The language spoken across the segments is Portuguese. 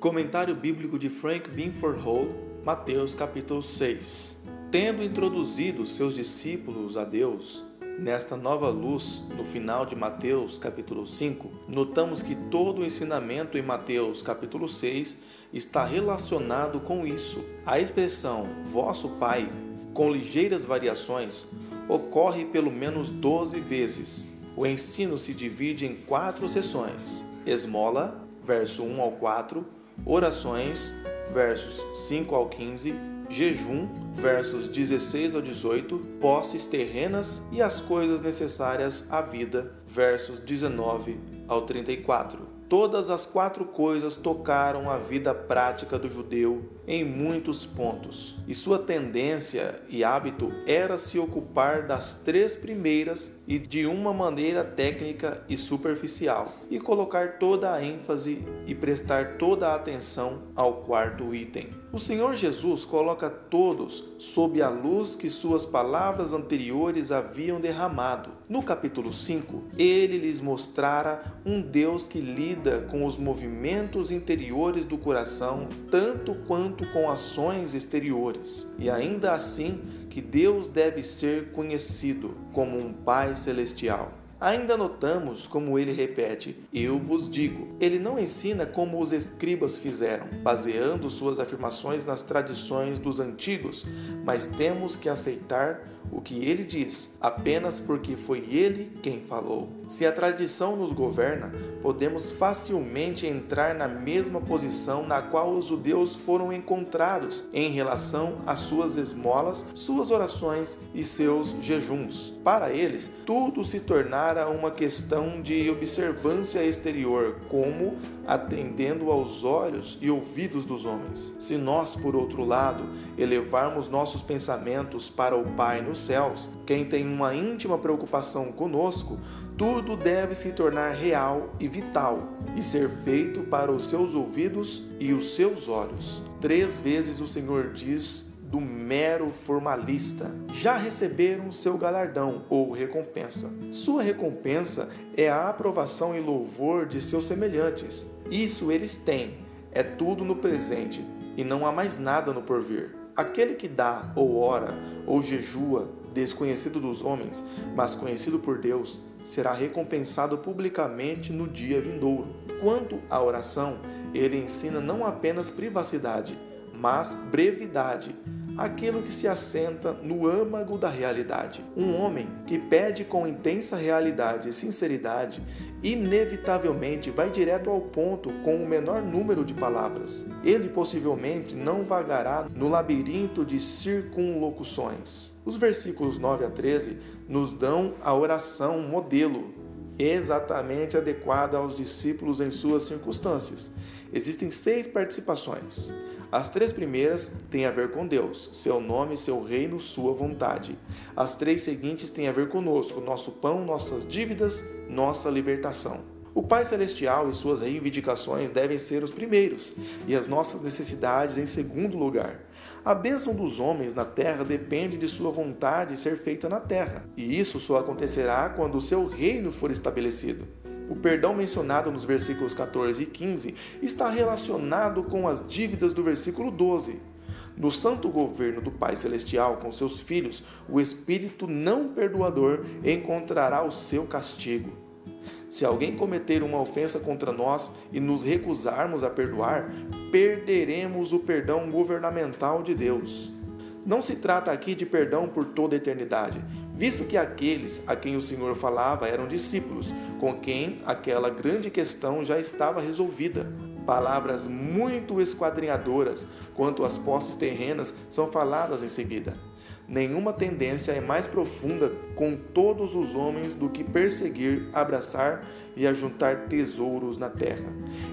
Comentário bíblico de Frank Binford Hall, Mateus capítulo 6. Tendo introduzido seus discípulos a Deus, nesta nova luz, no final de Mateus capítulo 5, notamos que todo o ensinamento em Mateus capítulo 6 está relacionado com isso. A expressão vosso Pai, com ligeiras variações, ocorre pelo menos 12 vezes. O ensino se divide em quatro sessões: esmola, verso 1 ao 4, orações, versos 5 ao 15, jejum, versos 16 ao 18, posses terrenas e as coisas necessárias à vida, versos 19 ao 34. Todas as quatro coisas tocaram a vida prática do judeu em muitos pontos, e sua tendência e hábito era se ocupar das três primeiras e de uma maneira técnica e superficial, e colocar toda a ênfase e prestar toda a atenção ao quarto item. O Senhor Jesus coloca todos sob a luz que suas palavras anteriores haviam derramado. No capítulo 5, ele lhes mostrara um Deus que lida com os movimentos interiores do coração tanto quanto com ações exteriores, e ainda assim que Deus deve ser conhecido como um Pai celestial. Ainda notamos como ele repete: Eu vos digo. Ele não ensina como os escribas fizeram, baseando suas afirmações nas tradições dos antigos, mas temos que aceitar o que ele diz, apenas porque foi ele quem falou. Se a tradição nos governa, podemos facilmente entrar na mesma posição na qual os judeus foram encontrados em relação às suas esmolas, suas orações e seus jejuns. Para eles, tudo se tornara uma questão de observância exterior, como atendendo aos olhos e ouvidos dos homens. Se nós, por outro lado, elevarmos nossos pensamentos para o Pai nos céus, quem tem uma íntima preocupação conosco, tudo deve se tornar real e vital e ser feito para os seus ouvidos e os seus olhos. Três vezes o Senhor diz do mero formalista. Já receberam seu galardão ou recompensa. Sua recompensa é a aprovação e louvor de seus semelhantes. Isso eles têm. É tudo no presente e não há mais nada no porvir. Aquele que dá, ou ora, ou jejua, desconhecido dos homens, mas conhecido por Deus, será recompensado publicamente no dia vindouro. Quanto à oração, ele ensina não apenas privacidade, mas brevidade aquilo que se assenta no âmago da realidade. Um homem que pede com intensa realidade e sinceridade, inevitavelmente vai direto ao ponto com o menor número de palavras. Ele possivelmente não vagará no labirinto de circunlocuções. Os versículos 9 a 13 nos dão a oração modelo exatamente adequada aos discípulos em suas circunstâncias. Existem seis participações. As três primeiras têm a ver com Deus, seu nome, seu reino, sua vontade. As três seguintes têm a ver conosco, nosso pão, nossas dívidas, nossa libertação. O Pai Celestial e suas reivindicações devem ser os primeiros, e as nossas necessidades em segundo lugar. A bênção dos homens na terra depende de sua vontade ser feita na terra, e isso só acontecerá quando o seu reino for estabelecido. O perdão mencionado nos versículos 14 e 15 está relacionado com as dívidas do versículo 12. No santo governo do Pai Celestial com seus filhos, o Espírito não perdoador encontrará o seu castigo. Se alguém cometer uma ofensa contra nós e nos recusarmos a perdoar, perderemos o perdão governamental de Deus. Não se trata aqui de perdão por toda a eternidade, visto que aqueles a quem o Senhor falava eram discípulos, com quem aquela grande questão já estava resolvida. Palavras muito esquadrinhadoras quanto às posses terrenas são faladas em seguida. Nenhuma tendência é mais profunda com todos os homens do que perseguir, abraçar e ajuntar tesouros na terra,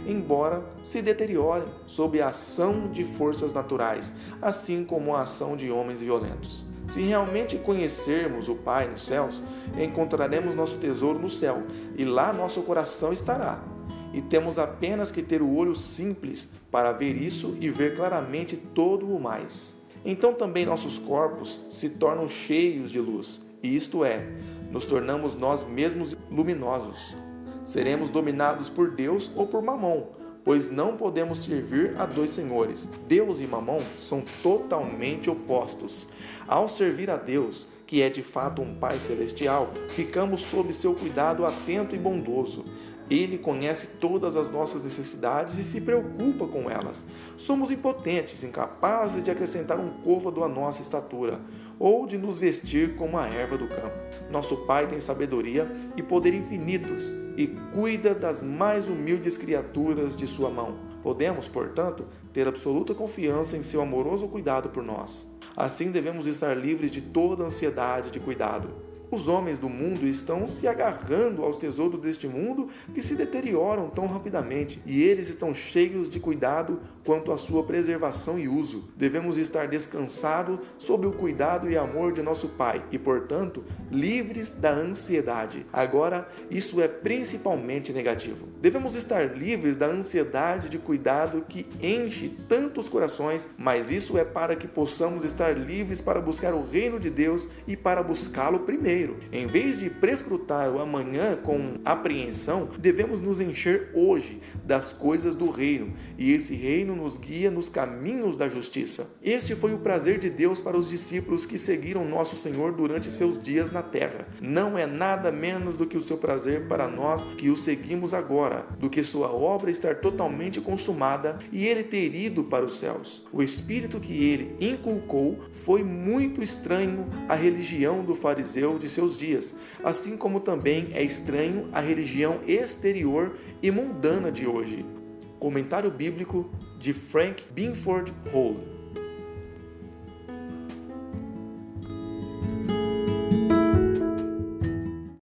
embora se deteriorem sob a ação de forças naturais, assim como a ação de homens violentos. Se realmente conhecermos o Pai nos céus, encontraremos nosso tesouro no céu, e lá nosso coração estará. E temos apenas que ter o olho simples para ver isso e ver claramente todo o mais então também nossos corpos se tornam cheios de luz, e isto é, nos tornamos nós mesmos luminosos. Seremos dominados por Deus ou por Mamon, pois não podemos servir a dois senhores. Deus e Mamon são totalmente opostos. Ao servir a Deus, que é de fato um Pai celestial, ficamos sob seu cuidado atento e bondoso. Ele conhece todas as nossas necessidades e se preocupa com elas. Somos impotentes, incapazes de acrescentar um côvado à nossa estatura ou de nos vestir como a erva do campo. Nosso Pai tem sabedoria e poder infinitos e cuida das mais humildes criaturas de sua mão. Podemos, portanto, ter absoluta confiança em seu amoroso cuidado por nós. Assim devemos estar livres de toda ansiedade de cuidado. Os homens do mundo estão se agarrando aos tesouros deste mundo que se deterioram tão rapidamente, e eles estão cheios de cuidado quanto à sua preservação e uso. Devemos estar descansados sob o cuidado e amor de nosso Pai e, portanto, livres da ansiedade. Agora, isso é principalmente negativo. Devemos estar livres da ansiedade de cuidado que enche tantos corações, mas isso é para que possamos estar livres para buscar o reino de Deus e para buscá-lo primeiro Em vez de prescrutar o amanhã com apreensão, devemos nos encher hoje das coisas do reino, e esse reino nos guia nos caminhos da justiça. Este foi o prazer de Deus para os discípulos que seguiram nosso Senhor durante seus dias na terra. Não é nada menos do que o seu prazer para nós que o seguimos agora, do que sua obra estar totalmente consumada e ele ter ido para os céus. O espírito que ele inculcou foi muito estranho à religião do fariseu de de seus dias, assim como também é estranho a religião exterior e mundana de hoje. Comentário bíblico de Frank Binford Hall.